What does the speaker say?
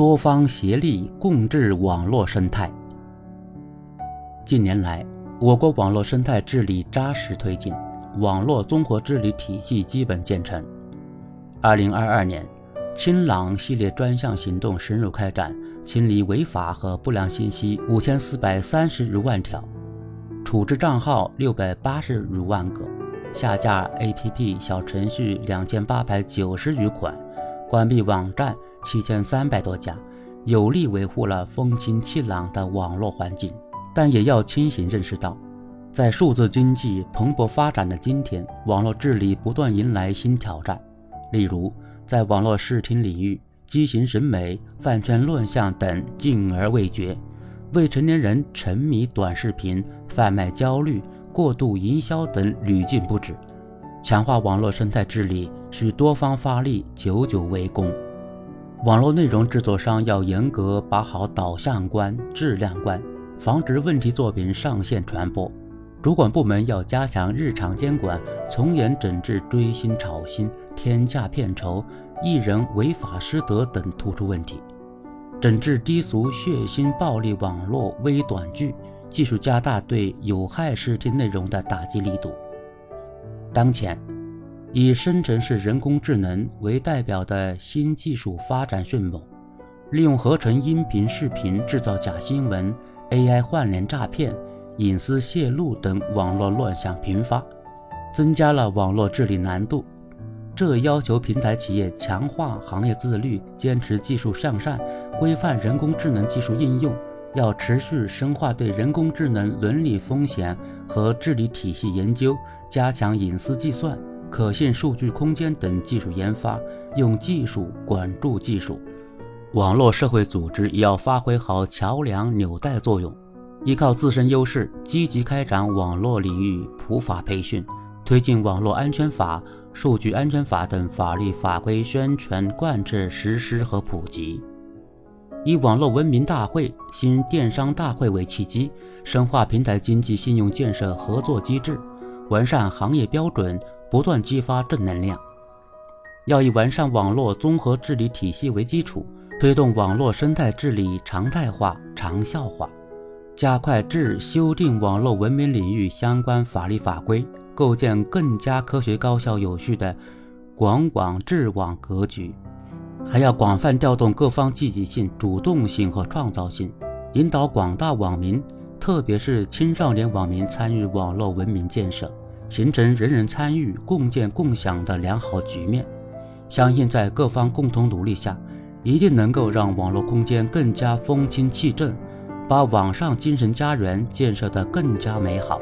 多方协力共治网络生态。近年来，我国网络生态治理扎实推进，网络综合治理体系基本建成。二零二二年，清朗系列专项行动深入开展，清理违法和不良信息五千四百三十余万条，处置账号六百八十余万个，下架 APP 小程序两千八百九十余款，关闭网站七千三百多家，有力维护了风清气朗的网络环境。但也要清醒认识到，在数字经济蓬勃发展的今天，网络治理不断迎来新挑战。例如，在网络视听领域，畸形审美、饭圈乱象等禁而未绝；未成年人沉迷短视频、贩卖焦虑、过度营销等屡禁不止。强化网络生态治理，需多方发力，久久为功。网络内容制作商要严格把好导向关、质量关。防止问题作品上线传播，主管部门要加强日常监管，从严整治追星、炒星、天价片酬、艺人违法失德等突出问题，整治低俗、血腥、暴力网络微短剧，继续加大对有害视听内容的打击力度。当前，以生成式人工智能为代表的新技术发展迅猛，利用合成音频、视频制造假新闻。AI 换脸诈骗、隐私泄露等网络乱象频发，增加了网络治理难度。这要求平台企业强化行业自律，坚持技术向善，规范人工智能技术应用。要持续深化对人工智能伦理风险和治理体系研究，加强隐私计算、可信数据空间等技术研发，用技术管住技术。网络社会组织也要发挥好桥梁纽带作用，依靠自身优势，积极开展网络领域普法培训，推进网络安全法、数据安全法等法律法规宣传贯彻实施和普及。以网络文明大会、新电商大会为契机，深化平台经济信用建设合作机制，完善行业标准，不断激发正能量。要以完善网络综合治理体系为基础。推动网络生态治理常态化、长效化，加快制修订网络文明领域相关法律法规，构建更加科学、高效、有序的广网治网格局。还要广泛调动各方积极性、主动性和创造性，引导广大网民，特别是青少年网民参与网络文明建设，形成人人参与、共建共享的良好局面。相信在各方共同努力下。一定能够让网络空间更加风清气正，把网上精神家园建设得更加美好。